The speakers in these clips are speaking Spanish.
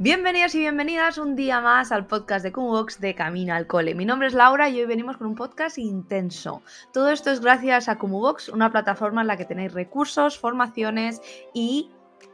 Bienvenidos y bienvenidas un día más al podcast de Kumbox de Camino al Cole. Mi nombre es Laura y hoy venimos con un podcast intenso. Todo esto es gracias a Kumubox, una plataforma en la que tenéis recursos, formaciones y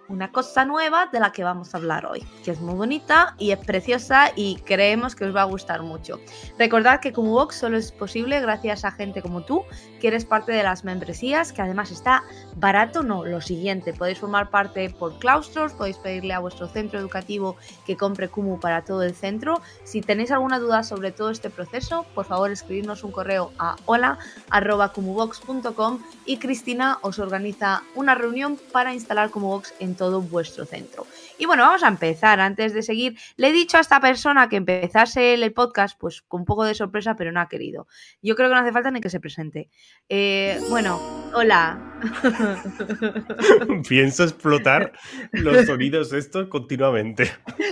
una cosa nueva de la que vamos a hablar hoy, que es muy bonita y es preciosa y creemos que os va a gustar mucho. Recordad que Vox solo es posible gracias a gente como tú, que eres parte de las membresías, que además está barato, no, lo siguiente, podéis formar parte por claustros, podéis pedirle a vuestro centro educativo que compre Kumu para todo el centro. Si tenéis alguna duda sobre todo este proceso, por favor escribirnos un correo a hola.kumubox.com y Cristina os organiza una reunión para instalar Kumubox en todo vuestro centro. Y bueno, vamos a empezar. Antes de seguir, le he dicho a esta persona que empezase el podcast, pues con un poco de sorpresa, pero no ha querido. Yo creo que no hace falta ni que se presente. Eh, bueno, hola. Pienso explotar los sonidos estos continuamente.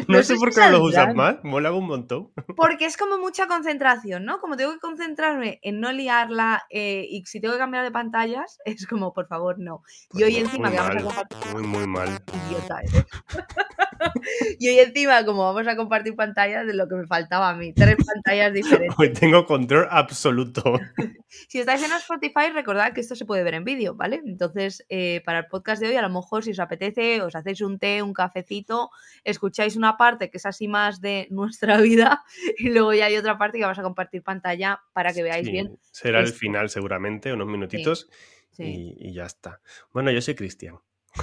No, sé por qué no los usas más, mola un montón. Porque es como mucha concentración, ¿no? Como tengo que concentrarme en no liarla eh, y si tengo que cambiar de pantallas, es como, por favor, no. y hoy encima que vamos a Muy, muy mal. Idiota, ¿eh? y hoy encima, como vamos a compartir pantallas, de lo que me faltaba a mí, tres pantallas diferentes. Hoy tengo control absoluto. si estáis en Spotify, recordad que esto se puede ver en vídeo, ¿vale? Entonces, eh, para el podcast de hoy, a lo mejor si os apetece, os hacéis un té, un cafecito, escucháis una parte que es así más de nuestra vida y luego ya hay otra parte que vamos a compartir pantalla para que veáis bien. Será el final seguramente, unos minutitos. Y, y ya está. Bueno, yo soy Cristian.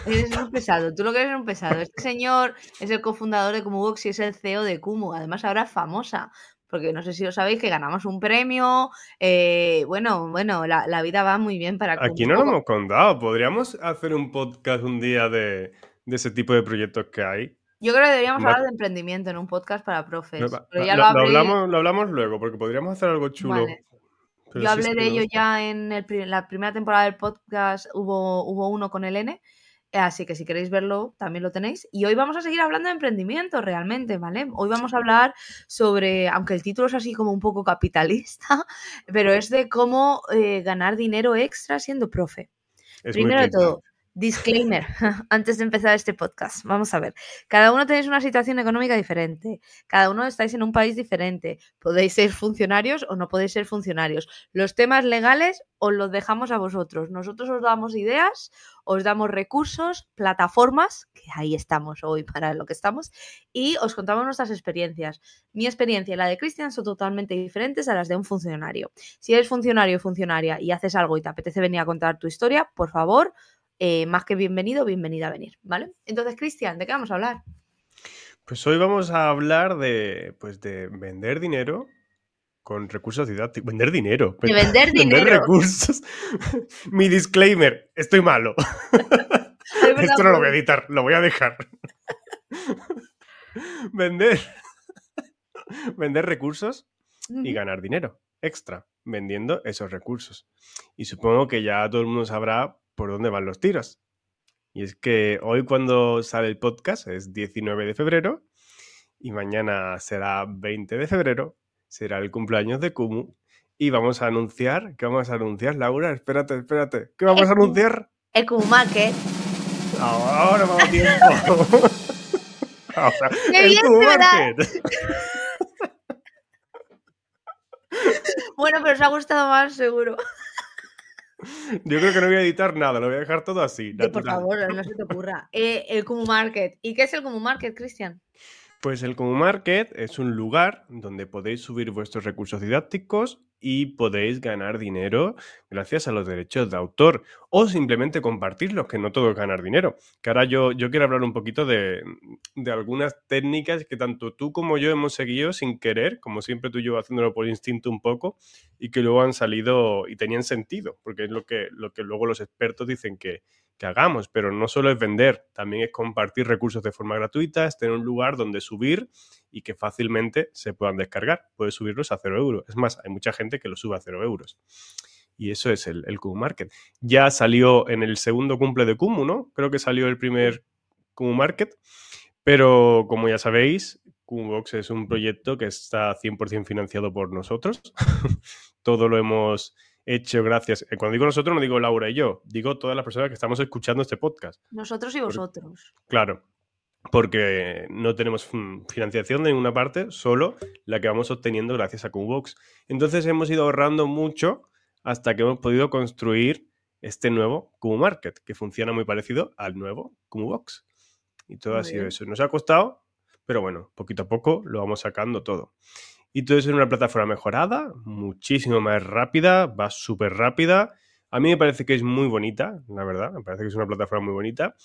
Eres un pesado, tú lo que eres un pesado. Este señor es el cofundador de Box y es el CEO de Kumu. Además, ahora es famosa, porque no sé si lo sabéis que ganamos un premio. Eh, bueno, bueno, la, vida va muy bien para Aquí no lo hemos contado. Podríamos hacer un podcast un día de, ese tipo de proyectos que hay. Yo creo que deberíamos hablar de emprendimiento en un podcast para profes. Pero ya lo, hablamos, lo, hablamos, luego, porque podríamos hacer algo chulo. Yo hablé de ello ya en la primera temporada del podcast, hubo, hubo uno con el N Así que si queréis verlo, también lo tenéis. Y hoy vamos a seguir hablando de emprendimiento realmente, ¿vale? Hoy vamos a hablar sobre, aunque el título es así como un poco capitalista, pero es de cómo eh, ganar dinero extra siendo profe. Primero de todo, Disclaimer, antes de empezar este podcast, vamos a ver. Cada uno tenéis una situación económica diferente, cada uno estáis en un país diferente, podéis ser funcionarios o no podéis ser funcionarios. Los temas legales os los dejamos a vosotros. Nosotros os damos ideas, os damos recursos, plataformas, que ahí estamos hoy para lo que estamos, y os contamos nuestras experiencias. Mi experiencia y la de Cristian son totalmente diferentes a las de un funcionario. Si eres funcionario o funcionaria y haces algo y te apetece venir a contar tu historia, por favor, eh, más que bienvenido, bienvenida a venir, ¿vale? Entonces, Cristian, ¿de qué vamos a hablar? Pues hoy vamos a hablar de, pues de vender dinero con recursos didácticos. Vender dinero. De vender dinero. Vender recursos. Mi disclaimer, estoy malo. Esto no lo voy a editar, lo voy a dejar. vender. vender recursos y ganar dinero extra vendiendo esos recursos. Y supongo que ya todo el mundo sabrá por dónde van los tiros. Y es que hoy cuando sale el podcast es 19 de febrero y mañana será 20 de febrero, será el cumpleaños de Kumu y vamos a anunciar, ¿qué vamos a anunciar, Laura? Espérate, espérate, ¿qué vamos a anunciar? El Kumu Market. Ahora vamos tiempo. Ahora, el Kumu Market. bueno, pero os ha gustado más, seguro. Yo creo que no voy a editar nada, lo voy a dejar todo así. por favor, no se te ocurra. Eh, el Kumu Market. ¿Y qué es el Kumu Market, Cristian? Pues el Kumu Market es un lugar donde podéis subir vuestros recursos didácticos y podéis ganar dinero gracias a los derechos de autor o simplemente compartirlos, que no todo es ganar dinero. Que ahora yo, yo quiero hablar un poquito de, de, algunas técnicas que tanto tú como yo hemos seguido sin querer, como siempre tú y yo haciéndolo por instinto un poco, y que luego han salido y tenían sentido, porque es lo que, lo que luego los expertos dicen que, que hagamos, pero no solo es vender, también es compartir recursos de forma gratuita, es tener un lugar donde subir y que fácilmente se puedan descargar. Puedes subirlos a cero euros. Es más, hay mucha gente que lo sube a cero euros. Y eso es el, el Kumu Market. Ya salió en el segundo cumple de Kumu, ¿no? Creo que salió el primer Kumu Market. Pero como ya sabéis, Box es un proyecto que está 100% financiado por nosotros. Todo lo hemos hecho gracias. Eh, cuando digo nosotros, no digo Laura y yo, digo todas las personas que estamos escuchando este podcast. Nosotros y vosotros. claro, porque no tenemos financiación de ninguna parte, solo la que vamos obteniendo gracias a Box. Entonces hemos ido ahorrando mucho hasta que hemos podido construir este nuevo Kumu Market, que funciona muy parecido al nuevo Kumu Box. Y todo ha sido eso. Nos ha costado, pero bueno, poquito a poco lo vamos sacando todo. Y todo eso en una plataforma mejorada, muchísimo más rápida, va súper rápida. A mí me parece que es muy bonita, la verdad, me parece que es una plataforma muy bonita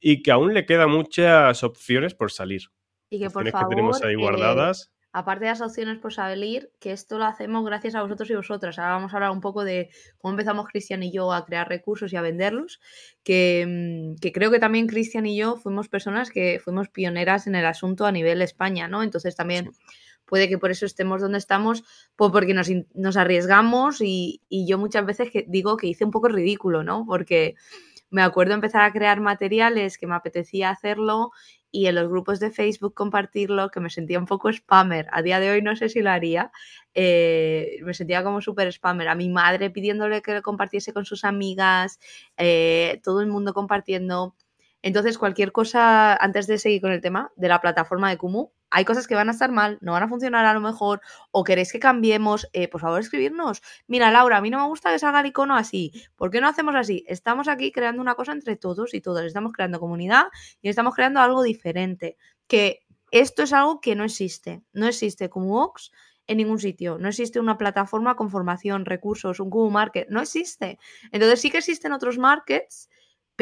y que aún le quedan muchas opciones por salir. Y que por favor, que tenemos ahí guardadas aparte de las opciones por salir, que esto lo hacemos gracias a vosotros y vosotras. Ahora vamos a hablar un poco de cómo empezamos Cristian y yo a crear recursos y a venderlos, que, mm, que creo que también Cristian y yo fuimos personas que fuimos pioneras en el asunto a nivel España, ¿no? Entonces también puede que por eso estemos donde estamos, pues porque nos, arriesgamos y, y, yo muchas veces que digo que hice un poco ridículo, ¿no? Porque me acuerdo empezar a crear materiales que me apetecía hacerlo y en los grupos de Facebook compartirlo, que me sentía un poco spammer. A día de hoy no sé si lo haría. Eh, me sentía como súper spammer. A mi madre pidiéndole que lo compartiese con sus amigas, eh, todo el mundo compartiendo. Entonces, cualquier cosa, antes de seguir con el tema de la plataforma de Kumu, hay cosas que van a estar mal, no van a funcionar a lo mejor, o queréis que cambiemos, eh, por favor escribirnos. Mira, Laura, a mí no me gusta que salga el icono así. ¿Por qué no hacemos así? Estamos aquí creando una cosa entre todos y todas. Estamos creando comunidad y estamos creando algo diferente. Que esto es algo que no existe. No existe como Ox en ningún sitio. No existe una plataforma con formación, recursos, un Google Market. No existe. Entonces sí que existen otros markets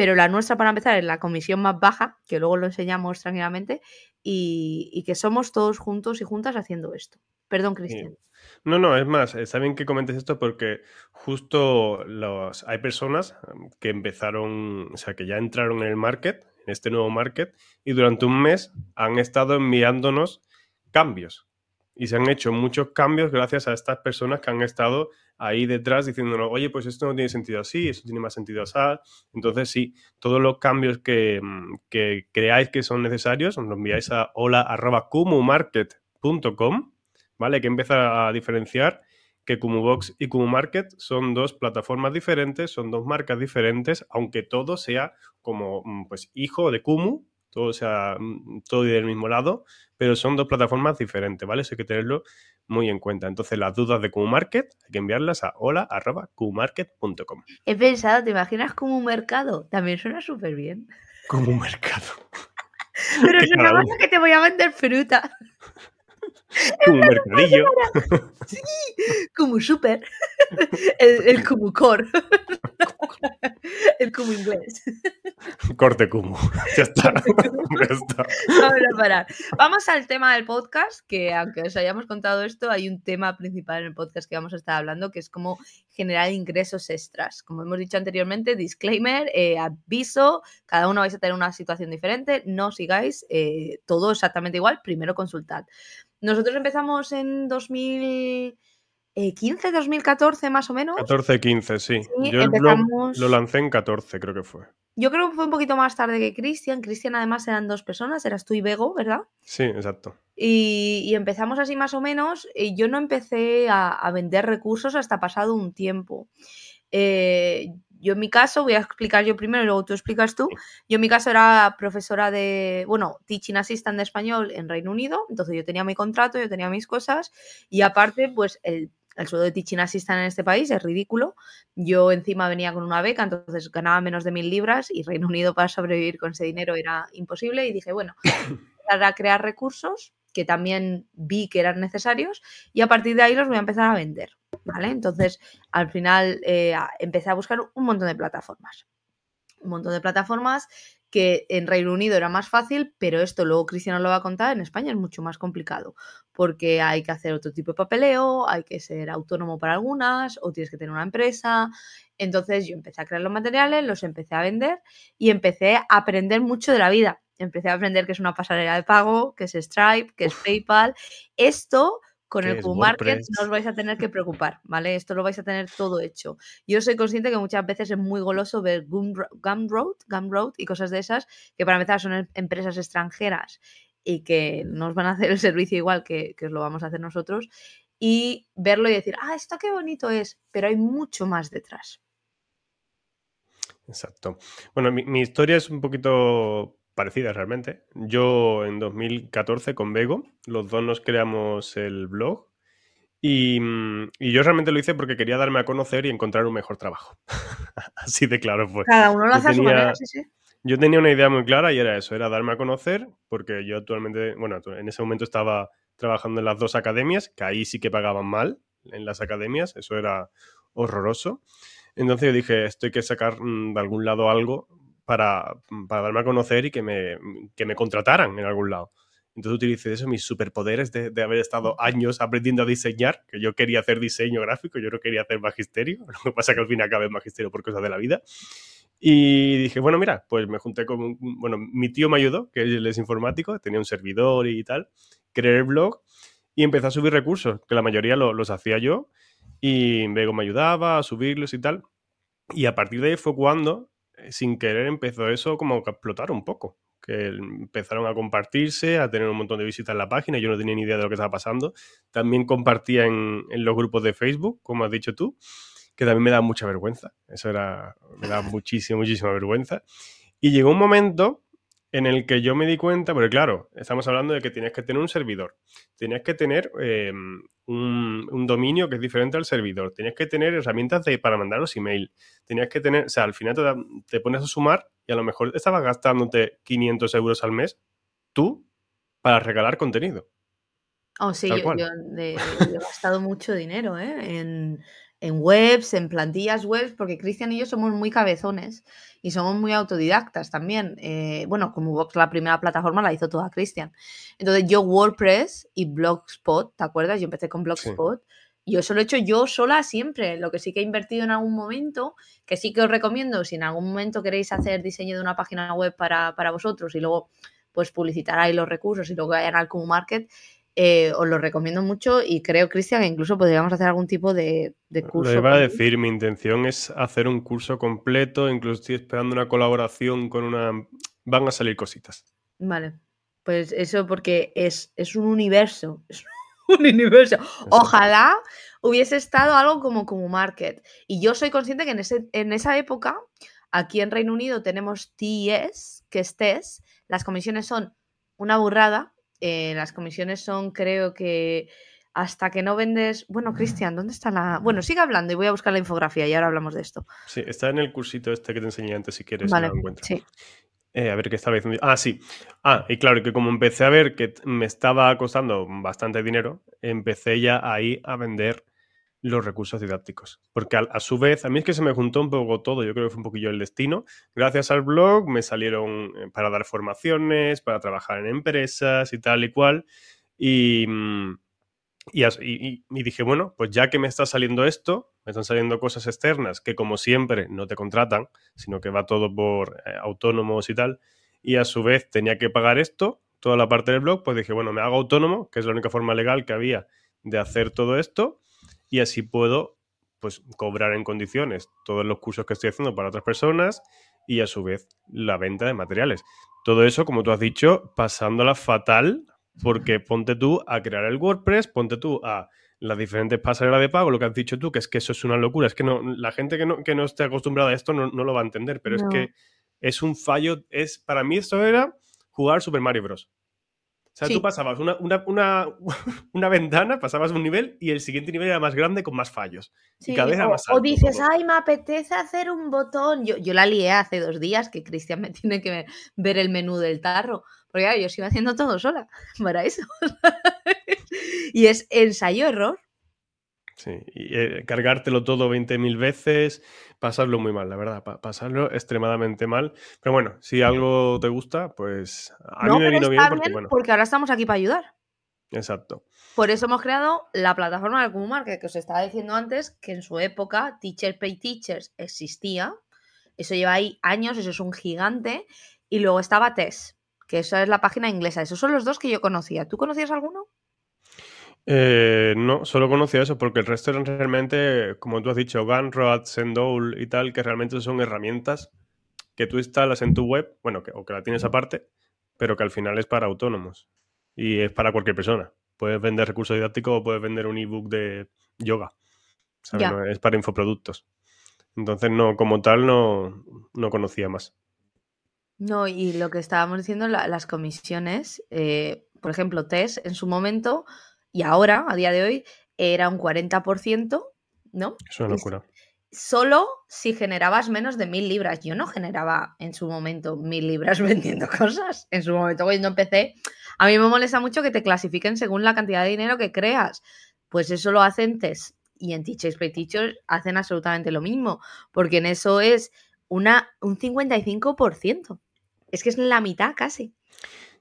pero la nuestra para empezar es la comisión más baja, que luego lo enseñamos tranquilamente, y, que somos todos juntos y juntas haciendo esto. Perdón, Cristian. No, no, es más, está bien que comentes esto porque justo los, hay personas um, que empezaron, o sea, que ya entraron en el market, en este nuevo market, y durante un mes han estado enviándonos cambios. Y se han hecho muchos cambios gracias a estas personas que han estado ahí detrás diciéndonos, oye, pues esto no tiene sentido así, esto tiene más sentido así. Entonces, sí, todos los cambios que, mm, que creáis que son necesarios, os los enviáis a hola.cumumarket.com, ¿vale? Que empieza a diferenciar que Cumubox y Cumumarket son dos plataformas diferentes, son dos marcas diferentes, aunque todo sea como, mm, pues, hijo de Kumu, todo sea mm, todo del mismo lado, pero son dos plataformas diferentes, ¿vale? Eso hay que tenerlo muy en cuenta. Entonces, las dudas de QMarket hay que enviarlas a hola.qmarket.com. He pensado, ¿te imaginas como un mercado? También suena súper bien. Como un mercado. Pero es una cosa que te voy a vender fruta. Como un mercadillo. Sí, como súper. El, el como core. El como inglés. Corte como. Ya está. ya está. Vamos a parar. Vamos al tema del podcast, que aunque os hayamos contado esto, hay un tema principal en el podcast que vamos a estar hablando, que es cómo generar ingresos extras. Como hemos dicho anteriormente, disclaimer, eh, aviso, cada uno vais a tener una situación diferente, no sigáis eh, todo exactamente igual, primero consultad. Nosotros empezamos en 2015, 2014 más o menos. 14, 15, sí. Yo empezamos... lo, lancé en 14, creo que fue. Yo creo que fue un poquito más tarde que Cristian. Cristian además eran dos personas, eras tú y Bego, ¿verdad? Sí, exacto. Y, empezamos así más o menos. Y yo no empecé a, vender recursos hasta pasado un tiempo. Eh, yo en mi caso, voy a explicar yo primero y luego tú explicas tú. Yo en mi caso era profesora de, bueno, teaching assistant de español en Reino Unido, entonces yo tenía mi contrato, yo tenía mis cosas y aparte, pues el, el sueldo de teaching assistant en este país es ridículo. Yo encima venía con una beca, entonces ganaba menos de mil libras y Reino Unido para sobrevivir con ese dinero era imposible y dije, bueno, para crear recursos que también vi que eran necesarios y a partir de ahí los voy a empezar a vender. ¿Vale? Entonces, al final eh, empecé a buscar un montón de plataformas. Un montón de plataformas que en Reino Unido era más fácil, pero esto luego Cristiano lo va a contar, en España es mucho más complicado, porque hay que hacer otro tipo de papeleo, hay que ser autónomo para algunas, o tienes que tener una empresa. Entonces yo empecé a crear los materiales, los empecé a vender y empecé a aprender mucho de la vida. Empecé a aprender que es una pasarela de pago, que es Stripe, que es PayPal. Esto con el Q-Market no os vais a tener que preocupar, ¿vale? Esto lo vais a tener todo hecho. Yo soy consciente que muchas veces es muy goloso ver Gumroad, Gumroad y cosas de esas, que para empezar son em, empresas extranjeras y que nos van a hacer el servicio igual que, que lo vamos a hacer nosotros, y verlo y decir, ah, esto qué bonito es, pero hay mucho más detrás. Exacto. Bueno, mi historia es un poquito parecidas realmente. Yo en 2014 con Bego, los dos nos creamos el blog y, yo realmente lo hice porque quería darme a conocer y encontrar un mejor trabajo. Así de claro fue. Cada uno lo hace a su manera, sí, sí. Yo tenía una idea muy clara y era eso, era darme a conocer, porque yo actualmente, bueno, en ese momento estaba trabajando en las dos academias, que ahí sí que pagaban mal en las academias, eso era horroroso. Entonces yo dije, esto hay que sacar mm, de algún lado algo para, darme a conocer y que me, me contrataran en algún lado. Entonces utilicé eso, mis superpoderes de, haber estado años aprendiendo a diseñar, que yo quería hacer diseño gráfico, yo no quería hacer magisterio, lo que pasa que al fin acabé magisterio por cosas de la vida. Y dije, bueno, mira, pues me junté con, bueno, mi tío me ayudó, que él es informático, tenía un servidor y tal, creé el blog y empecé a subir recursos, que la mayoría los hacía yo, y luego me ayudaba a subirlos y tal. Y a partir de ahí fue cuando sin querer empezó eso como a explotar un poco. Que empezaron a compartirse, a tener un montón de visitas en la página. Yo no tenía ni idea de lo que estaba pasando. También compartía en, los grupos de Facebook, como has dicho tú, que también me da mucha vergüenza. Eso era, me da muchísima, muchísima vergüenza. Y llegó un momento en el que yo me di cuenta, porque claro, estamos hablando de que tienes que tener un servidor, tienes que tener em, un, dominio que es diferente al servidor, tienes que tener herramientas de, para mandar los emails, tenías que tener, o sea, al final te, pones a sumar y a lo mejor estabas gastándote 500 euros al mes tú para regalar contenido. Oh, sí, yo, he gastado mucho dinero ¿eh? en, en webs, en plantillas webs, porque Cristian y yo somos muy cabezones y somos muy autodidactas también. Eh, bueno, como Vox la primera plataforma la hizo toda Cristian. Entonces yo WordPress y Blogspot, ¿te acuerdas? Yo empecé con Blogspot. Y yo eso lo he hecho yo sola siempre. Lo que sí que he invertido en algún momento, que sí que os recomiendo, si en algún momento queréis hacer diseño de una página web para, para vosotros y luego pues publicitar ahí los recursos y luego vayan al Market, eh, os lo recomiendo mucho y creo, Cristian, que incluso podríamos hacer algún tipo de, curso. Lo iba a decir, mi intención es hacer un curso completo, incluso estoy esperando una colaboración con una... Van a salir cositas. Vale, pues eso porque es, es un universo, es un universo. Ojalá hubiese estado algo como como Market. Y yo soy consciente que en, ese, en esa época, aquí en Reino Unido tenemos TES, que es TES, las comisiones son una burrada, eh, las comisiones son, creo que hasta que no vendes. Bueno, Cristian, ¿dónde está la.? Bueno, sigue hablando y voy a buscar la infografía y ahora hablamos de esto. Sí, está en el cursito este que te enseñé antes si quieres. Vale, sí. Eh, a ver qué estaba diciendo. Ah, sí. Ah, y claro, que como empecé a ver que me estaba costando bastante dinero, empecé ya ahí a vender los recursos didácticos. Porque a, su vez, a mí es que se me juntó un poco todo, yo creo que fue un poquio el destino. Gracias al blog me salieron eh, para dar formaciones, para trabajar en empresas y tal y cual. Y, mm, y, dije, bueno, pues ya que me está saliendo esto, me están saliendo cosas externas que como siempre no te contratan, sino que va todo por eh, autónomos y tal, y a su vez tenía que pagar esto, toda la parte del blog, pues dije, bueno, me hago autónomo, que es la única forma legal que había de hacer todo esto, y así puedo pues cobrar en condiciones todos los cursos que estoy haciendo para otras personas y a su vez la venta de materiales. Todo eso, como tú has dicho, pasándola fatal porque ponte tú a crear el WordPress, ponte tú a las diferentes pasarelas de pago, lo que has dicho tú, que es que eso es una locura, es que no, la gente que no, que no esté acostumbrada a esto no, lo va a entender, pero es que es un fallo, es, para mí esto era jugar Super Mario Bros. O sea, tú pasabas una, una, ventana, pasabas un nivel y el siguiente nivel era más grande con más fallos. y cada vez era más alto, O dices, ay, me apetece hacer un botón. Yo, yo la lié hace dos días que Cristian me tiene que ver el menú del tarro. Porque claro, yo sigo haciendo todo sola para eso. y es ensayo-error. Sí, y eh, cargártelo todo 20.000 veces, pasarlo muy mal, la verdad, pasarlo extremadamente mal. Pero bueno, si algo te gusta, pues a mí me vino bien porque, bueno. Porque ahora estamos aquí para ayudar. Exacto. Por eso hemos creado la plataforma de Market, que os estaba diciendo antes que en su época Teacher Pay Teachers existía. Eso lleva ahí años, eso es un gigante. Y luego estaba TES, que esa es la página inglesa. Esos son los dos que yo conocía. ¿Tú conocías alguno? Eh, no, solo conocía eso porque el resto eran realmente, como tú has dicho, Gunrod, Sendowl y tal, que realmente son herramientas que tú instalas en tu web, bueno, que, o que la tienes aparte, pero que al final es para autónomos y es para cualquier persona. Puedes vender recursos didácticos o puedes vender un ebook de yoga. es para infoproductos. Entonces, no, como tal, no, no conocía más. No, y lo que estábamos diciendo, las comisiones, eh, por ejemplo, TES en su momento y ahora, a día de hoy, era un 40%, ¿no? Es una locura. Solo si generabas menos de mil libras. Yo no generaba en su momento mil libras vendiendo cosas. En su momento, cuando empecé, a mí me molesta mucho que te clasifiquen según la cantidad de dinero que creas. Pues eso lo hacen TES y en Teachers Pay Teachers hacen absolutamente lo mismo, porque en eso es una, un 55%. Es que es la mitad casi.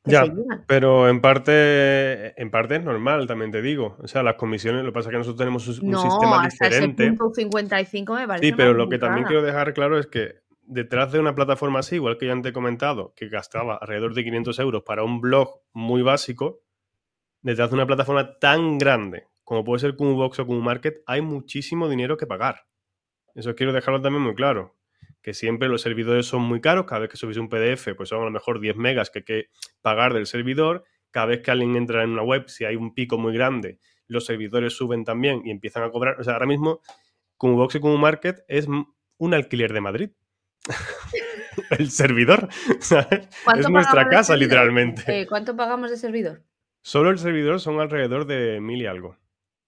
Ya, pero en parte, en parte es normal, también te digo. O sea, las comisiones, lo que pasa es que nosotros tenemos un, sistema diferente. Ese punto 55 me parece Sí, pero lo que también quiero dejar claro es que detrás de una plataforma así, igual que ya te he comentado, que gastaba alrededor de 500 euros para un blog muy básico, detrás de una plataforma tan grande como puede ser Box o Market, hay muchísimo dinero que pagar. Eso quiero dejarlo también muy claro que siempre los servidores son muy caros, cada vez que subís un PDF, pues son a lo mejor 10 megas que hay que pagar del servidor, cada vez que alguien entra en una web, si hay un pico muy grande, los servidores suben también y empiezan a cobrar, o sea, ahora mismo Box y Market es un alquiler de Madrid. el servidor, Es nuestra casa, literalmente. Eh, ¿Cuánto pagamos de servidor? Solo el servidor son alrededor de mil y algo.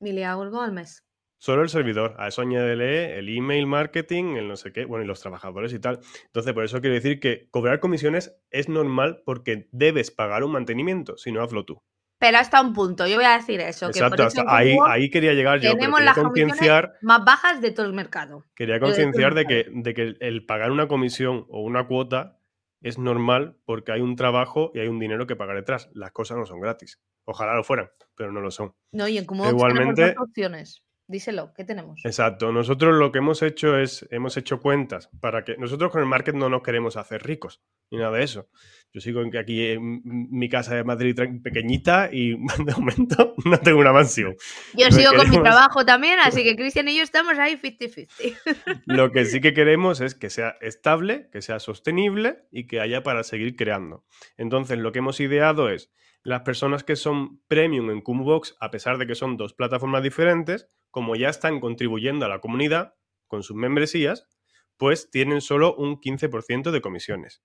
Mil y algo al mes. Solo el servidor. A eso añádele el email marketing, el no sé qué, bueno, y los trabajadores y tal. Entonces, por eso quiero decir que cobrar comisiones es normal porque debes pagar un mantenimiento, si no hazlo tú. Pero hasta un punto, yo voy a decir eso. Exacto, ahí, ahí quería llegar yo. Tenemos las concienciar más bajas de todo el mercado. Quería concienciar de que, de que el pagar una comisión o una cuota es normal porque hay un trabajo y hay un dinero que pagar detrás. Las cosas no son gratis. Ojalá lo fueran, pero no lo son. No, y en como Igualmente, opciones. Díselo, ¿qué tenemos? Exacto. Nosotros lo que hemos hecho es, hemos hecho cuentas para que nosotros con el market no nos queremos hacer ricos, ni nada de eso. Yo sigo aquí en mi casa de Madrid pequeñita y de momento no tengo una mansión. Yo sigo con mi trabajo también, así que Cristian y yo estamos ahí 50-50. Lo que sí que queremos es que sea estable, que sea sostenible y que haya para seguir creando. Entonces, lo que hemos ideado es las personas que son premium en Box, a pesar de que son dos plataformas diferentes, como ya están contribuyendo a la comunidad con sus membresías, pues tienen solo un 15% de comisiones.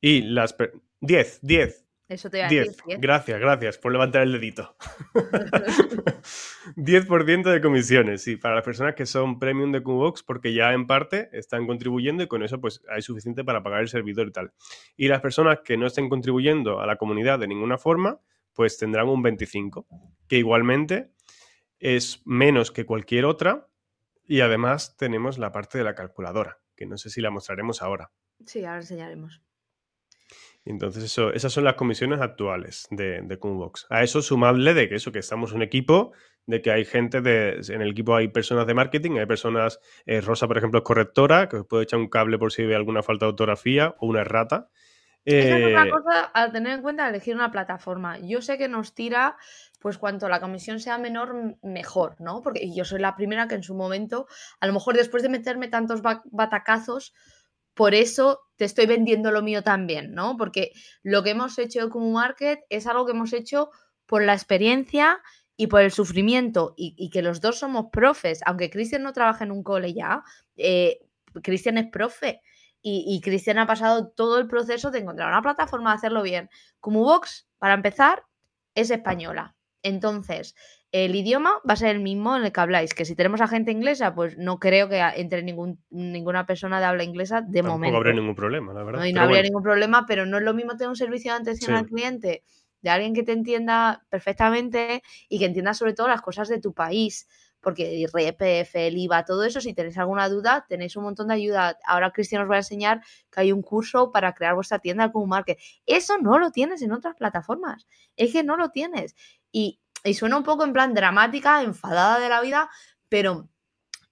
Y las... 10, 10. Eso te 10. Gracias, gracias por levantar el dedito. 10% de comisiones, sí, para las personas que son premium de Qbox, porque ya en parte están contribuyendo y con eso pues hay suficiente para pagar el servidor y tal. Y las personas que no estén contribuyendo a la comunidad de ninguna forma, pues tendrán un 25, que igualmente es menos que cualquier otra y además tenemos la parte de la calculadora, que no sé si la mostraremos ahora. Sí, ahora enseñaremos. Entonces, eso, esas son las comisiones actuales de, de A eso sumadle de que eso, que estamos un equipo, de que hay gente de, en el equipo hay personas de marketing, hay personas, eh, Rosa, por ejemplo, es correctora, que os puede echar un cable por si ve alguna falta de ortografía o una errata. Esa es otra eh, cosa a tener en cuenta elegir una plataforma. Yo sé que nos tira, pues cuanto la comisión sea menor, mejor, ¿no? Porque yo soy la primera que en su momento, a lo mejor después de meterme tantos batacazos, por eso te estoy vendiendo lo mío también, ¿no? Porque lo que hemos hecho como market es algo que hemos hecho por la experiencia y por el sufrimiento y, que los dos somos profes, aunque Cristian no trabaja en un cole ya, eh, Cristian es profe y, Cristian ha pasado todo el proceso de encontrar una plataforma de hacerlo bien. Como Vox, para empezar, es española. Entonces, el idioma va a ser el mismo en el que habláis. Que si tenemos a gente inglesa, pues no creo que entre ningún, ninguna persona de habla inglesa de momento. No habría ningún problema, la verdad. No, no habría ningún problema, pero no es lo mismo tener un servicio de atención al cliente de alguien que te entienda perfectamente y que entienda sobre todo las cosas de tu país. Porque IRPF, el IVA, todo eso, si tenéis alguna duda, tenéis un montón de ayuda. Ahora Cristian os va a enseñar que hay un curso para crear vuestra tienda como market. Eso no lo tienes en otras plataformas. Es que no lo tienes. Y, y suena un poco en plan dramática, enfadada de la vida, pero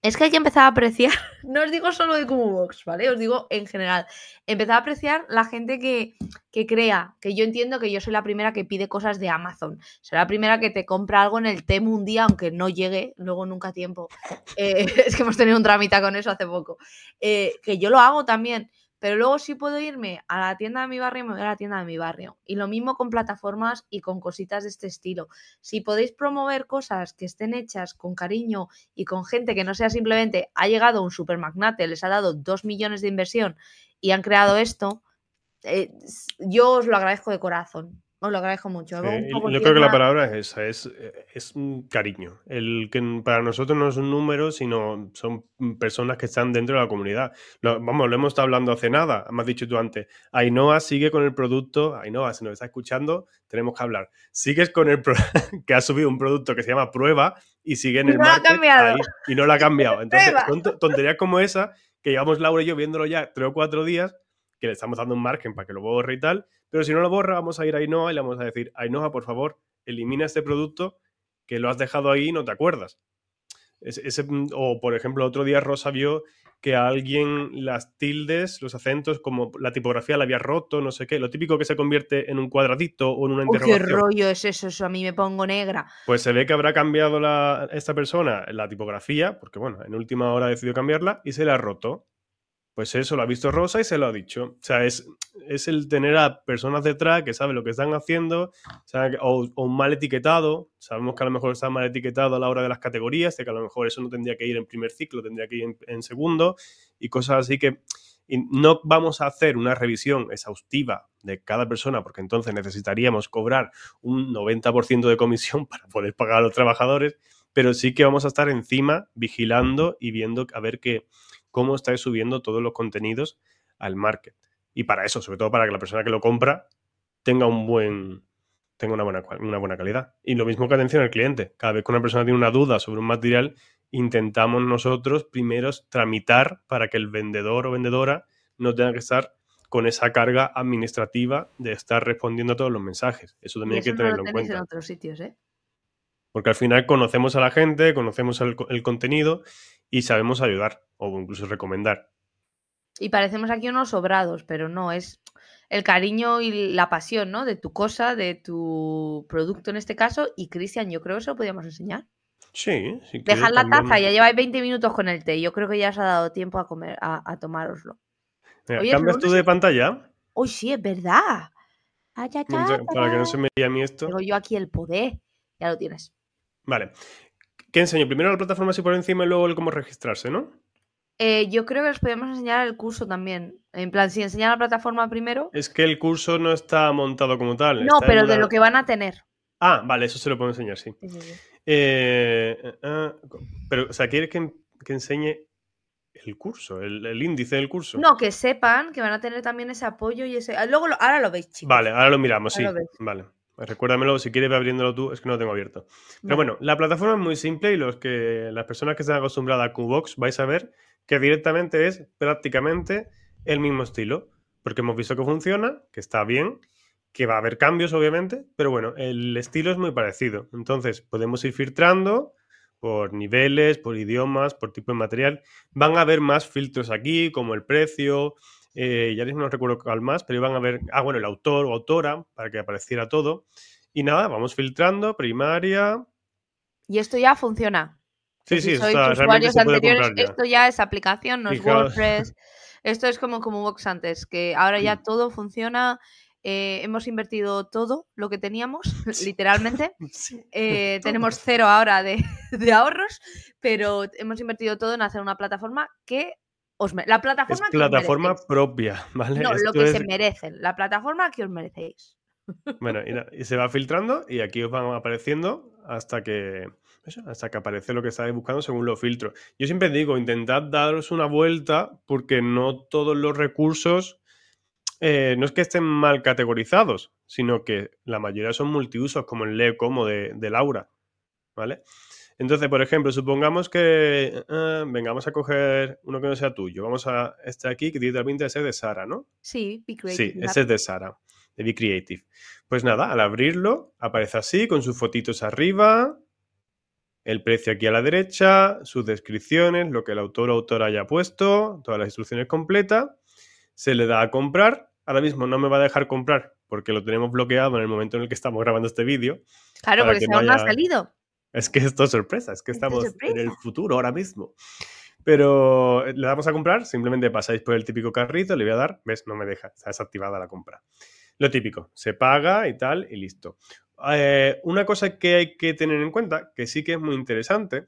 es que hay que empezar a apreciar, no os digo solo de Box, ¿vale? Os digo en general, empezar a apreciar la gente que, que, crea, que yo entiendo que yo soy la primera que pide cosas de Amazon, soy la primera que te compra algo en el Temu un día, aunque no llegue, luego nunca tiempo. Eh, es que hemos tenido un trámite con eso hace poco. Eh, que yo lo hago también, pero luego sí puedo irme a la tienda de mi barrio y me voy a la tienda de mi barrio. Y lo mismo con plataformas y con cositas de este estilo. Si podéis promover cosas que estén hechas con cariño y con gente que no sea simplemente ha llegado un supermagnate, les ha dado dos millones de inversión y han creado esto, eh, yo os lo agradezco de corazón. Os lo agradezco mucho. yo creo que la palabra es esa, es, es un cariño. El que para nosotros no es un número, sino son personas que están dentro de la comunidad. vamos, lo hemos estado hablando hace nada, me has dicho tú antes. Ainhoa sigue con el producto, Ainhoa, si nos está escuchando, tenemos que hablar. Sigues con el que ha subido un producto que se llama Prueba y sigue en el no y no lo ha cambiado. Entonces, tonterías como esa, que llevamos Laura y yo viéndolo ya tres o cuatro días, que le estamos dando un margen para que lo borre y tal, pero si no lo borra, vamos a ir a Ainhoa y le vamos a decir, Ainhoa, por favor, elimina este producto que lo has dejado ahí y no te acuerdas. Ese, o, por ejemplo, otro día Rosa vio que a alguien las tildes, los acentos, como la tipografía la había roto, no sé qué. Lo típico que se convierte en un cuadradito o en una interrogación. ¿Qué rollo es eso? Eso a mí me pongo negra. Pues se ve que habrá cambiado la, esta persona la tipografía, porque bueno, en última hora decidió cambiarla y se la ha roto. Pues eso lo ha visto Rosa y se lo ha dicho. O sea, es, es el tener a personas detrás que saben lo que están haciendo, o, o, mal etiquetado. Sabemos que a lo mejor está mal etiquetado a la hora de las categorías, de que a lo mejor eso no tendría que ir en primer ciclo, tendría que ir en, segundo, y cosas así que no vamos a hacer una revisión exhaustiva de cada persona, porque entonces necesitaríamos cobrar un 90% de comisión para poder pagar a los trabajadores, pero sí que vamos a estar encima vigilando y viendo a ver qué cómo estáis subiendo todos los contenidos al market. Y para eso, sobre todo para que la persona que lo compra tenga un buen tenga una buena, una buena calidad. Y lo mismo que atención al cliente. Cada vez que una persona tiene una duda sobre un material, intentamos nosotros primero tramitar para que el vendedor o vendedora no tenga que estar con esa carga administrativa de estar respondiendo a todos los mensajes. Eso también hay que tenerlo en cuenta. En otros sitios, ¿eh? Porque al final conocemos a la gente, conocemos el, el contenido y sabemos ayudar o incluso recomendar. Y parecemos aquí unos sobrados, pero no, es el cariño y la pasión, ¿no? De tu cosa, de tu producto en este caso. Y Cristian, yo creo que eso lo podríamos enseñar. Sí, sí. Dejad la taza, ya lleváis 20 minutos con el té. Yo creo que ya os ha dado tiempo a comer, a, a tomároslo. ¿Cambias tú de pantalla? Uy, sí, es verdad. Para que no se me diga a mí esto. Tengo yo aquí el poder. Ya lo tienes. Vale. ¿Qué enseño? Primero la plataforma así por encima y luego el cómo registrarse, ¿no? Eh, yo creo que os podemos enseñar el curso también. En plan, si enseñan la plataforma primero. Es que el curso no está montado como tal. No, pero de lo que van a tener. Ah, vale, eso se lo puedo enseñar, sí. Eh, eh, ah, pero, o sea, ¿quieres que, enseñe el curso, el, índice del curso? No, que sepan que van a tener también ese apoyo y ese. Luego, ahora lo veis, chicos. Vale, ahora lo miramos, sí. Vale. Recuérdamelo, si quieres, abriéndolo tú, es que no lo tengo abierto. Pero bueno, la plataforma es muy simple y los que, las personas que están acostumbradas a Qbox vais a ver que directamente es prácticamente el mismo estilo, porque hemos visto que funciona, que está bien, que va a haber cambios, obviamente, pero bueno, el estilo es muy parecido. Entonces, podemos ir filtrando por niveles, por idiomas, por tipo de material. Van a haber más filtros aquí, como el precio, eh, ya mismo no recuerdo cuál más, pero iban a ver, ah, bueno, el autor o autora, para que apareciera todo. Y nada, vamos filtrando, primaria. Y esto ya funciona. Sí, sí, sois usuarios anteriores, esto ya es aplicación, no es WordPress. Esto es como, como Vox antes, que ahora ya mm. todo funciona. Eh, hemos invertido todo lo que teníamos, literalmente. Eh, tenemos cero ahora de, de, ahorros, pero hemos invertido todo en hacer una plataforma que la plataforma es plataforma propia, ¿vale? No, lo que se merecen, la plataforma que os merecéis. Bueno, y, se va filtrando y aquí os van apareciendo hasta que hasta que aparece lo que estáis buscando según los filtros. Yo siempre digo, intentad daros una vuelta porque no todos los recursos eh, no es que estén mal categorizados, sino que la mayoría son multiusos, como el Lee como de, de Laura, ¿vale? Entonces, por ejemplo, supongamos que uh, vengamos a coger uno que no sea tuyo. Vamos a este aquí que tiene la pinta de ser de Sara, ¿no? Sí, Be Creative. Sí, ese es de Sara, de Be Creative. Pues nada, al abrirlo aparece así, con sus fotitos arriba, el precio aquí a la derecha, sus descripciones, lo que el autor o autora haya puesto, todas las instrucciones completas. Se le da a comprar. Ahora mismo no me va a dejar comprar porque lo tenemos bloqueado en el momento en el que estamos grabando este vídeo. Claro, porque no, no ha salido. Es que esto es sorpresa, es que estamos en el futuro ahora mismo. Pero le damos a comprar, simplemente pasáis por el típico carrito, le voy a dar, ves, no me deja, está desactivada la compra. Lo típico, se paga y tal, y listo. Eh, una cosa que hay que tener en cuenta, que sí que es muy interesante,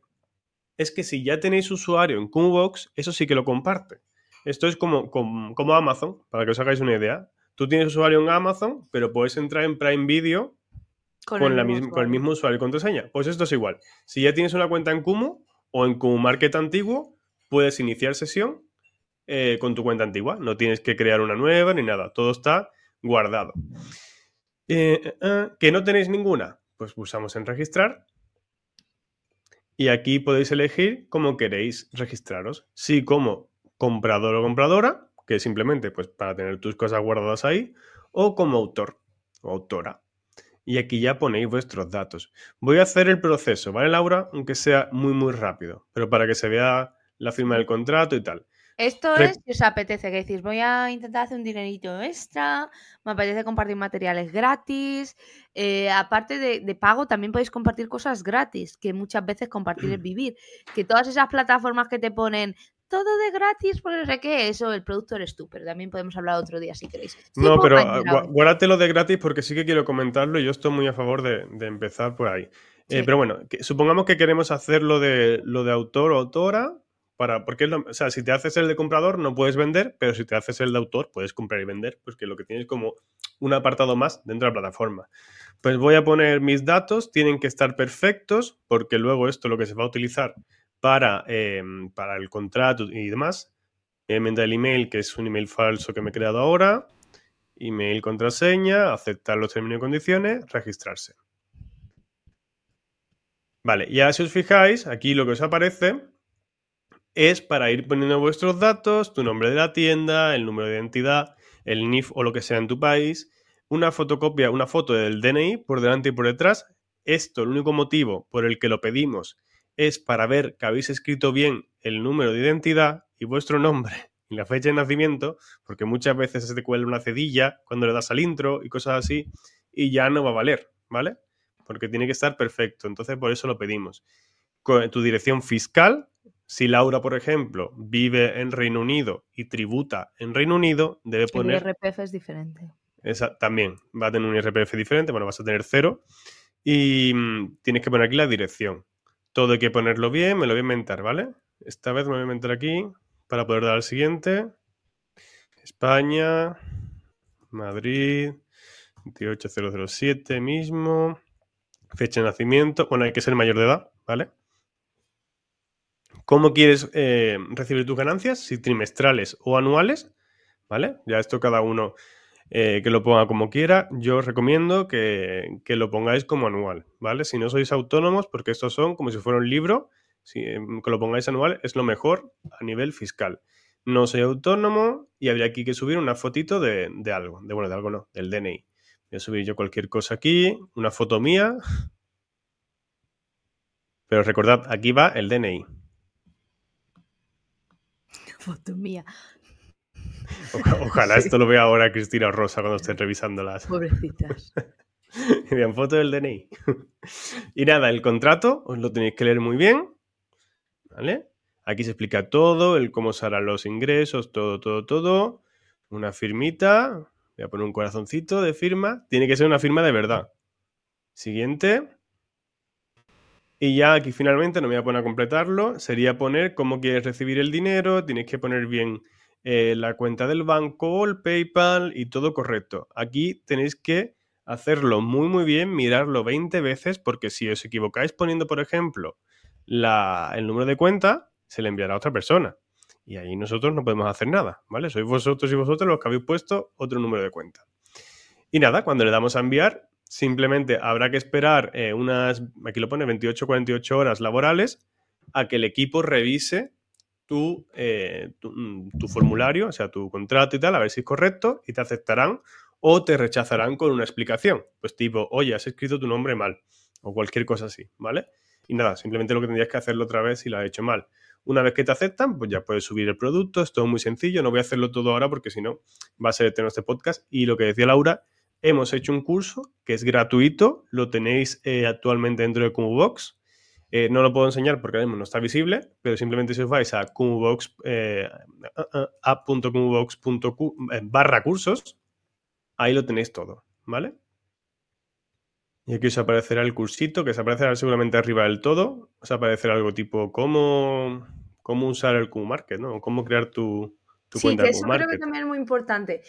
es que si ya tenéis usuario en Box, eso sí que lo comparte. Esto es como, como, Amazon, para que os hagáis una idea. Tú tienes usuario en Amazon, pero puedes entrar en Prime Video con, el, mismo usuario y contraseña. Pues esto es igual. Si ya tienes una cuenta en Kumu o en Kumu Market antiguo, puedes iniciar sesión eh, con tu cuenta antigua. No tienes que crear una nueva ni nada. Todo está guardado. Eh, eh, ¿Que no tenéis ninguna? Pues pulsamos en registrar. Y aquí podéis elegir cómo queréis registraros. Si como comprador o compradora, que simplemente pues para tener tus cosas guardadas ahí, o como autor o autora y aquí ya ponéis vuestros datos. Voy a hacer el proceso, ¿vale, Laura? Aunque sea muy, muy rápido, pero para que se vea la firma del contrato y tal. Esto es si os apetece, que decís, voy a intentar hacer un dinerito extra, me apetece compartir materiales gratis. Eh, aparte de, de, pago, también podéis compartir cosas gratis, que muchas veces compartir es vivir. Que todas esas plataformas que te ponen todo de gratis, por no sé qué, eso, el producto eres tú, pero también podemos hablar otro día si queréis. no, pero guárdatelo de gratis porque sí que quiero comentarlo y yo estoy muy a favor de, empezar por ahí. Eh, pero bueno, supongamos que queremos hacer lo de, lo de autor o autora, para, porque o sea, si te haces el de comprador no puedes vender, pero si te haces el de autor puedes comprar y vender, pues que lo que tienes como un apartado más dentro de la plataforma. Pues voy a poner mis datos, tienen que estar perfectos, porque luego esto lo que se va a utilizar para, em, para el contrato y demás. Enmienda el email, que es un email falso que me he creado ahora. Email, contraseña, aceptar los términos y condiciones, registrarse. Vale, y ahora si os fijáis, aquí lo que os aparece es para ir poniendo vuestros datos, tu nombre de la tienda, el número de identidad, el NIF o lo que sea en tu país, una fotocopia, una foto del DNI por delante y por detrás. Esto, el único motivo por el que lo pedimos es para ver que habéis escrito bien el número de identidad y vuestro nombre y la fecha de nacimiento, porque muchas veces se te cuela una cedilla cuando le das al intro y cosas así, y ya no va a valer, ¿vale? Porque tiene que estar perfecto, entonces por eso lo pedimos. Con tu dirección fiscal, si Laura, por ejemplo, vive en Reino Unido y tributa en Reino Unido, debe poner... El IRPF es diferente. Esa, también va a tener un IRPF diferente, bueno, vas a tener cero. Y mm, tienes que poner aquí la dirección. Todo hay que ponerlo bien, me lo voy a inventar, ¿vale? Esta vez me voy a inventar aquí para poder dar al siguiente. España, Madrid, 28007 mismo. Fecha de nacimiento. Bueno, hay que ser mayor de edad, ¿vale? ¿Cómo quieres eh, recibir tus ganancias? Si trimestrales o anuales, ¿vale? Ya esto cada uno eh, que lo ponga como quiera. Yo os recomiendo que, lo pongáis como anual, ¿vale? Si no sois autónomos, porque estos son como si fuera un libro, si, em, que lo pongáis anual es lo mejor a nivel fiscal. No soy autónomo y habría aquí que subir una fotito de, de algo, de bueno, de algo no, del DNI. Voy a subir yo cualquier cosa aquí, una foto mía. Pero recordad, aquí va el DNI. Foto mía. Ojalá esto lo vea ahora Cristina Rosa cuando estén revisándolas. Pobrecitas. Vean foto del DNI. y nada, el contrato os lo tenéis que leer muy bien. ¿Vale? Aquí se explica todo, el cómo se harán los ingresos, todo, todo, todo. Una firmita. Voy a poner un corazoncito de firma. Tiene que ser una firma de verdad. Siguiente. Y ya aquí finalmente, no me voy a poner a completarlo, sería poner cómo quieres recibir el dinero, tienes que poner bien eh, la cuenta del banco, el PayPal y todo correcto. Aquí tenéis que hacerlo muy muy bien, mirarlo 20 veces porque si os equivocáis poniendo, por ejemplo, el número de cuenta, se le enviará a otra persona. Y ahí nosotros no podemos hacer nada, ¿vale? Sois vosotros y vosotros los que habéis puesto otro número de cuenta. Y nada, cuando le damos a enviar, Simplemente habrá que esperar eh, unas, aquí lo pone, 28 48 horas laborales a que el equipo revise tu, eh, mm, tu, formulario, o sea, tu contrato y tal, a ver si es correcto y te aceptarán o te rechazarán con una explicación. Pues tipo, oye, has escrito tu nombre mal o cualquier cosa así, ¿vale? Y nada, simplemente lo que tendrías que hacerlo otra vez si lo has hecho mal. Una vez que te aceptan, pues ya puedes subir el producto, es todo muy sencillo, no voy a hacerlo todo ahora porque si no va a ser tener este podcast. Y lo que decía Laura, hemos hecho un curso que es gratuito, lo tenéis eh, actualmente dentro de Cumubox. Eh, no lo puedo enseñar porque no está visible, pero simplemente si os vais a Cumubox, eh, barra cursos, ahí lo tenéis todo, ¿vale? Y aquí os aparecerá el cursito, que os aparecerá seguramente arriba del todo. Os aparecerá algo tipo cómo, cómo usar el QMarket, ¿no? Cómo crear tu, tu sí, cuenta que eso creo que también es muy importante.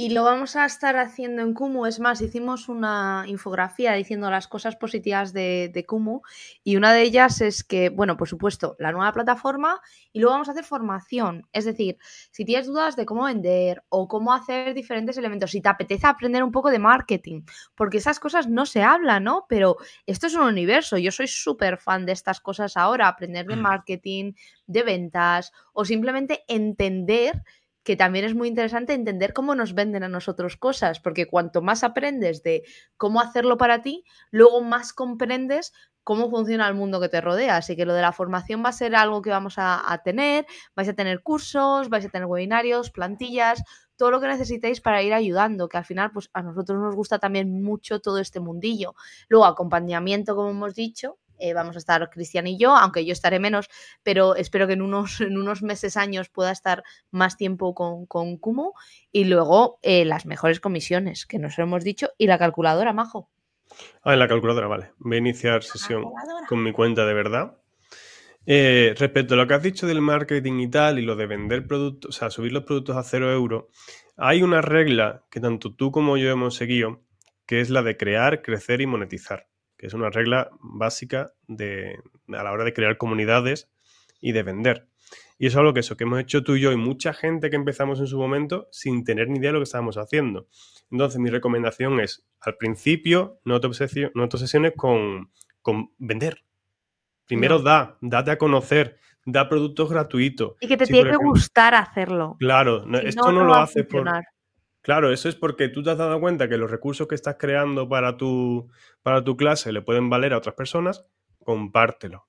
Y lo vamos a estar haciendo en Kumu. Es más, hicimos una infografía diciendo las cosas positivas de, de, Kumu. Y una de ellas es que, bueno, por supuesto, la nueva plataforma. Y luego vamos a hacer formación. Es decir, si tienes dudas de cómo vender o cómo hacer diferentes elementos, si te apetece aprender un poco de marketing, porque esas cosas no se hablan, ¿no? Pero esto es un universo. Yo soy súper fan de estas cosas ahora. Aprender de mm. marketing, de ventas o simplemente entender que también es muy interesante entender cómo nos venden a nosotros cosas, porque cuanto más aprendes de cómo hacerlo para ti, luego más comprendes cómo funciona el mundo que te rodea. Así que lo de la formación va a ser algo que vamos a, tener, vais a tener cursos, vais a tener webinarios, plantillas, todo lo que necesitéis para ir ayudando, que al final pues a nosotros nos gusta también mucho todo este mundillo. Luego acompañamiento, como hemos dicho, eh, vamos a estar Cristian y yo, aunque yo estaré menos, pero espero que en unos, en unos meses, años pueda estar más tiempo con, con Kumo. Y luego eh, las mejores comisiones, que nos hemos dicho, y la calculadora, Majo. Ah, en la calculadora, vale. Voy a iniciar sesión con mi cuenta de verdad. Eh, respecto a lo que has dicho del marketing y tal, y lo de vender productos, o sea, subir los productos a cero euros, hay una regla que tanto tú como yo hemos seguido, que es la de crear, crecer y monetizar que es una regla básica de, a la hora de crear comunidades y de vender. Y eso es algo que eso que hemos hecho tú y yo y mucha gente que empezamos en su momento sin tener ni idea de lo que estábamos haciendo. Entonces, mi recomendación es, al principio, no te, no obsesiones con, con vender. Primero da, date a conocer, da productos gratuitos. Y que te tiene que gustar hacerlo. Claro, esto no, lo haces por Claro, eso es porque tú te has dado cuenta que los recursos que estás creando para tu, para tu clase le pueden valer a otras personas, compártelo.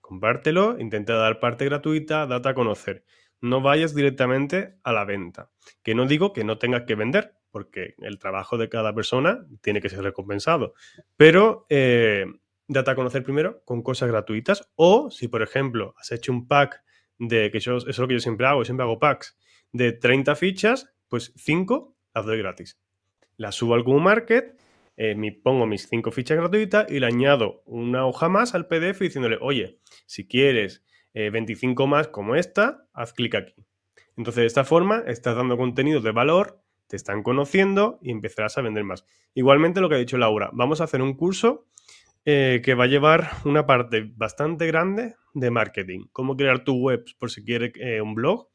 Compártelo, intenta dar parte gratuita, date a conocer. No vayas directamente a la venta. Que no digo que no tengas que vender, porque el trabajo de cada persona tiene que ser recompensado. Pero eh, date a conocer primero con cosas gratuitas. O si, por ejemplo, has hecho un pack de, que yo, eso es lo que yo siempre hago, siempre hago packs de 30 fichas, pues 5 las doy gratis. Las subo al Google Market, eh, me pongo mis 5 fichas gratuitas y le añado una hoja más al PDF diciéndole, oye, si quieres 25 eh, más como esta, haz clic aquí. Entonces, de esta forma, estás dando contenido de valor, te están conociendo y empezarás a vender más. Igualmente, lo que ha dicho Laura, vamos a hacer un curso eh, que va a llevar una parte bastante grande de marketing. Cómo crear tu web por si quieres un blog,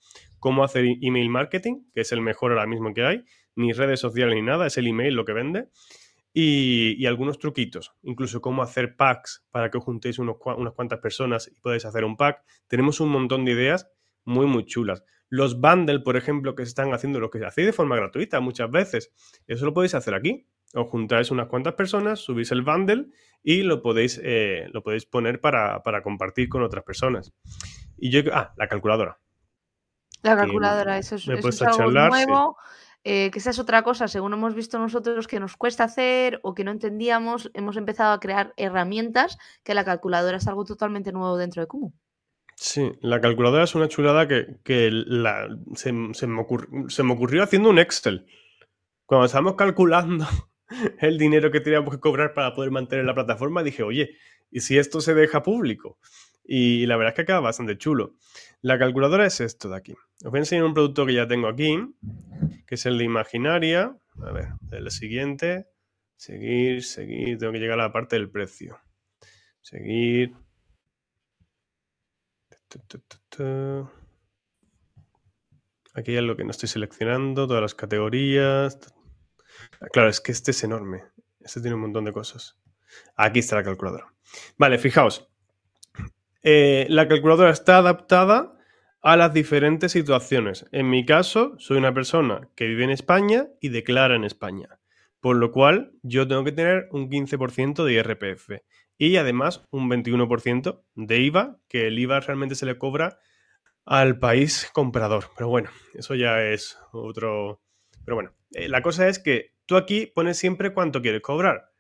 cómo hacer email marketing, que es el mejor ahora mismo que hay, ni redes sociales ni nada, es el email lo que vende. Y, algunos truquitos, incluso cómo hacer packs para que os juntéis unas cuantas personas y podáis hacer un pack. Tenemos un montón de ideas muy, muy chulas. Los bundles, por ejemplo, que se están haciendo, lo que hace de forma gratuita muchas veces, eso lo podéis hacer aquí. Os juntáis unas cuantas personas, subís el bundle y lo podéis, eh, lo podéis poner para, para compartir con otras personas. Y yo, ah, la calculadora. La calculadora, eso es, algo nuevo. Eh, que esa es otra cosa, según hemos visto nosotros que nos cuesta hacer o que no entendíamos, hemos empezado a crear herramientas que la calculadora es algo totalmente nuevo dentro de Kumu. Sí, la calculadora es una chulada que, se, me ocurrió, haciendo un Excel. Cuando estábamos calculando el dinero que teníamos que cobrar para poder mantener la plataforma, dije, oye, ¿y si esto se deja público? Y la verdad es que acaba bastante chulo. La calculadora es esto de aquí. Os voy a enseñar un producto que ya tengo aquí, que es el de Imaginaria. A ver, el siguiente. Seguir, seguir. Tengo que llegar a la parte del precio. Seguir. Aquí es lo que no estoy seleccionando, todas las categorías. Claro, es que este es enorme. Este tiene un montón de cosas. Aquí está la calculadora. Vale, fijaos. Eh, la calculadora está adaptada a las diferentes situaciones. En mi caso, soy una persona que vive en España y declara en España. Por lo cual, yo tengo que tener un 15% de IRPF y además un 21% de IVA, que el IVA realmente se le cobra al país comprador. Pero bueno, eso ya es otro... Pero bueno, eh, la cosa es que tú aquí pones siempre cuánto quieres cobrar.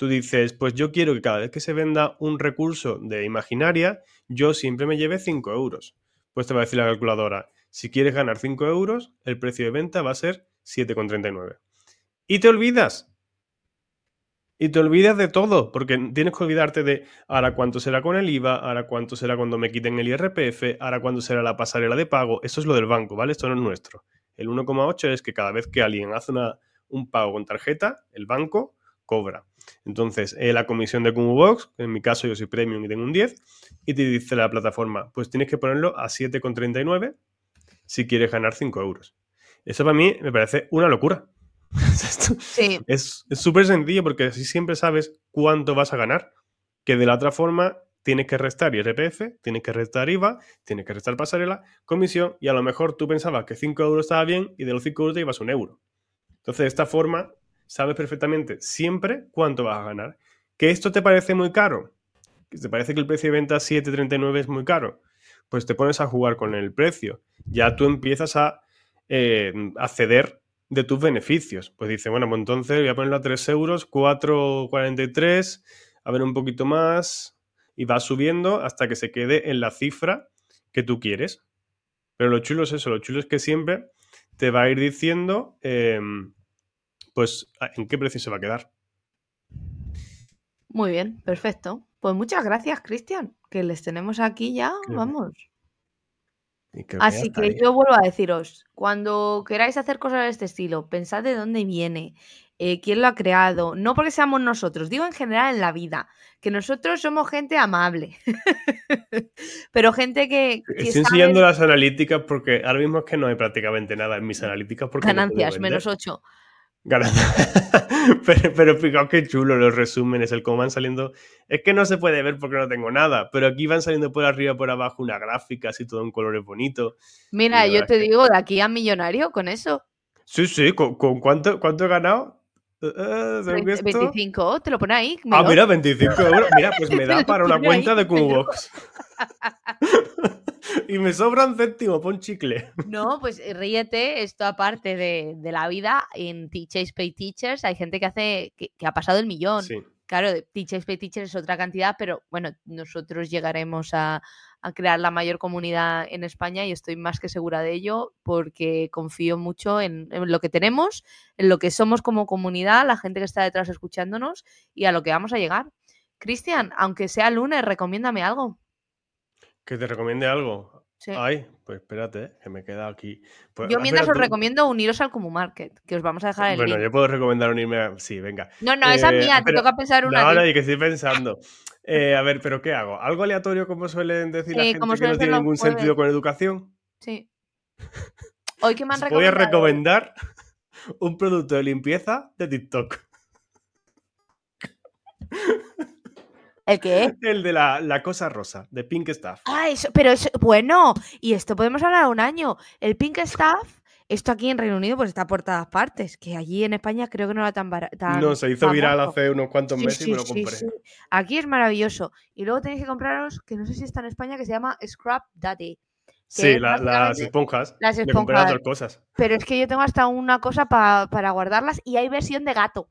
Tú dices, pues yo quiero que cada vez que se venda un recurso de imaginaria, yo siempre me lleve 5 euros. Pues te va a decir la calculadora, si quieres ganar 5 euros, el precio de venta va a ser 7,39. Y te olvidas. Y te olvidas de todo, porque tienes que olvidarte de ahora cuánto será con el IVA, ahora cuánto será cuando me quiten el IRPF, ahora cuánto será la pasarela de pago. Eso es lo del banco, ¿vale? Esto no es nuestro. El 1,8 es que cada vez que alguien hace una, un pago con tarjeta, el banco cobra. Entonces, eh, la comisión de Box, en mi caso yo soy premium y tengo un 10, y te dice la plataforma, pues tienes que ponerlo a 7,39 si quieres ganar 5 euros. Eso para mí me parece una locura. Es súper sencillo porque así siempre sabes cuánto vas a ganar. Que de la otra forma tienes que restar IRPF, tienes que restar IVA, tienes que restar pasarela, comisión, y a lo mejor tú pensabas que 5 euros estaba bien y de los 5 euros te ibas un euro. Entonces, de esta forma, sabes perfectamente siempre cuánto vas a ganar. ¿Que esto te parece muy caro? ¿Que te parece que el precio de venta 7,39 es muy caro? Pues te pones a jugar con el precio. Ya tú empiezas a eh, acceder de tus beneficios. Pues dice, bueno, pues entonces voy a ponerlo a 3 euros, 4,43, a ver un poquito más, y va subiendo hasta que se quede en la cifra que tú quieres. Pero lo chulo es eso, lo chulo es que siempre te va a ir diciendo, em, pues, en qué precio se va a quedar. Muy bien, perfecto. Pues muchas gracias, Cristian, que les tenemos aquí ya, vamos. Así que yo vuelvo a deciros, cuando queráis hacer cosas de este estilo, pensad de dónde viene, eh, quién lo ha creado, no porque seamos nosotros, digo en general en la vida, que nosotros somos gente amable, pero gente que... Estoy enseñando las analíticas porque ahora mismo es que no hay prácticamente nada en mis analíticas. Porque Ganancias, menos 8. pero, pero fijaos qué chulo los resúmenes, el cómo van saliendo. Es que no se puede ver porque no tengo nada, pero aquí van saliendo por arriba, por abajo una gráfica, así todo en colores bonitos. Mira, yo te digo, de aquí a millonario con eso. Sí, sí, ¿con, cuánto, cuánto he ganado? 25, eh, te lo pone ahí. Ah, mira, 25 euros. Mira, pues me da para una cuenta de Cubox. y me sobra un céntimo, pon chicle. No, pues eh, ríete, esto aparte de, la vida, en Teachers Pay Teachers hay gente que hace que, ha pasado el millón. Claro, Teachers Pay Teachers es otra cantidad, pero bueno, nosotros llegaremos a, crear la mayor comunidad en España y estoy más que segura de ello porque confío mucho en, en, lo que tenemos, en lo que somos como comunidad, la gente que está detrás escuchándonos y a lo que vamos a llegar. Cristian, aunque sea lunes, recomiéndame algo. Que te recomiende algo. Ay, pues espérate, eh, que me queda aquí. Pues, yo mientras os recomiendo uniros al Comú Market, que os vamos a dejar el Bueno, yo puedo recomendar unirme a... Sí, venga. No, no, esa es eh, mía, te toca pensar una. No, no, y que estoy pensando. Eh, a ver, ¿pero qué hago? ¿Algo aleatorio como suelen decir la gente que no tiene ningún sentido con educación? Sí. Hoy que me han recomendado... Voy a recomendar un producto de limpieza de TikTok. ¿El qué? El de la, cosa rosa, de Pink Stuff. Ah, eso, pero es bueno, y esto podemos hablar un año. El Pink Stuff, esto aquí en Reino Unido pues está por todas partes, que allí en España creo que no era tan barato. No, se hizo viral hace unos cuantos meses y me lo compré. Aquí es maravilloso. Y luego tenéis que compraros, que no sé si está en España, que se llama Scrap Daddy. Sí, las esponjas. Las esponjas. cosas. Pero es que yo tengo hasta una cosa para guardarlas y hay versión de gato.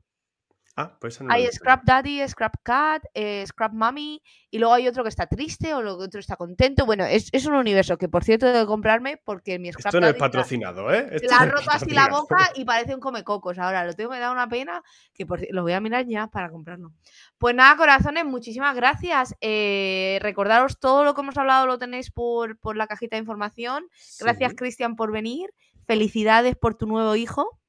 Ah, pues hay Scrap Daddy, Scrap Cat, eh, Scrap Mommy, y luego hay otro que está triste o luego otro está contento. Bueno, es, un universo que, por cierto, debo comprarme porque mi Scrap Esto no es patrocinado, ¿eh? Esto la ha roto así la boca y parece un comecocos. Ahora lo tengo, me da una pena que lo voy a mirar ya para comprarlo. Pues nada, corazones, muchísimas gracias. Eh, recordaros todo lo que hemos hablado lo tenéis por, la cajita de información. Gracias, Cristian, por venir. Felicidades por tu nuevo hijo.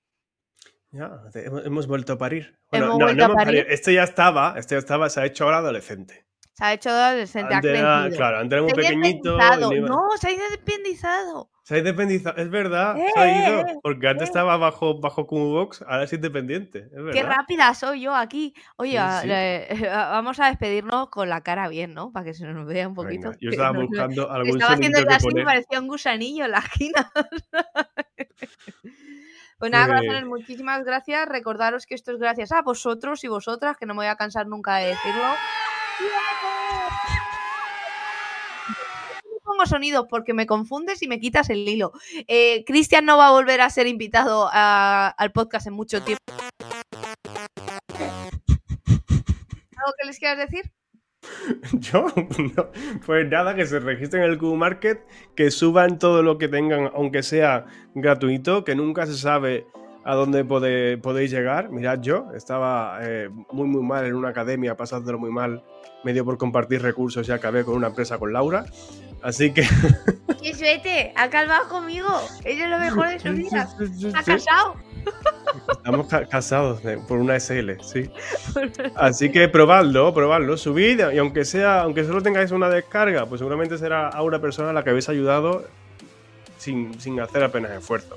Ya, hemos vuelto a parir. hemos vuelto a parir. Este ya estaba, este ya estaba, se ha hecho ahora adolescente. Se ha hecho adolescente, antes ha Claro, antes era muy pequeñito. No, se ha independizado. Se ha independizado, es verdad, se ha ido. Eh, porque antes eh. estaba bajo, bajo Box, ahora es independiente. Qué rápida soy yo aquí. Oye, vamos a despedirnos con la cara bien, ¿no? Para que se nos vea un poquito. yo estaba buscando algún Estaba haciendo así parecía un gusanillo en la esquina. Pues nada, corazones, muchísimas gracias. Recordaros que esto es gracias a vosotros y vosotras, que no me voy a cansar nunca de decirlo. No pongo sonido porque me confundes y me quitas el hilo. Eh, Cristian no va a volver a ser invitado al podcast en mucho tiempo. ¿Algo que les quieras decir? Yo, pues nada, que se registren en el Q Market, que suban todo lo que tengan, aunque sea gratuito, que nunca se sabe a dónde podéis llegar. Mirad, yo estaba eh, muy, muy mal en una academia, pasándolo muy mal, medio por compartir recursos y acabé con una empresa con Laura. Así que. ¡Qué suerte! Ha calmado conmigo. Ella es lo mejor de su vida. Ha casado. Estamos casados por una SL, sí. Así que probadlo, probadlo, subid y aunque sea, aunque solo tengáis una descarga, pues seguramente será a una persona a la que habéis ayudado sin, hacer apenas esfuerzo.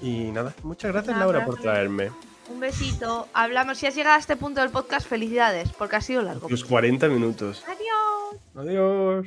Y nada, muchas gracias Laura por traerme. Un besito. Hablamos. Si has llegado a este punto del podcast, felicidades, porque ha sido largo. Los 40 minutos. Adiós. Adiós.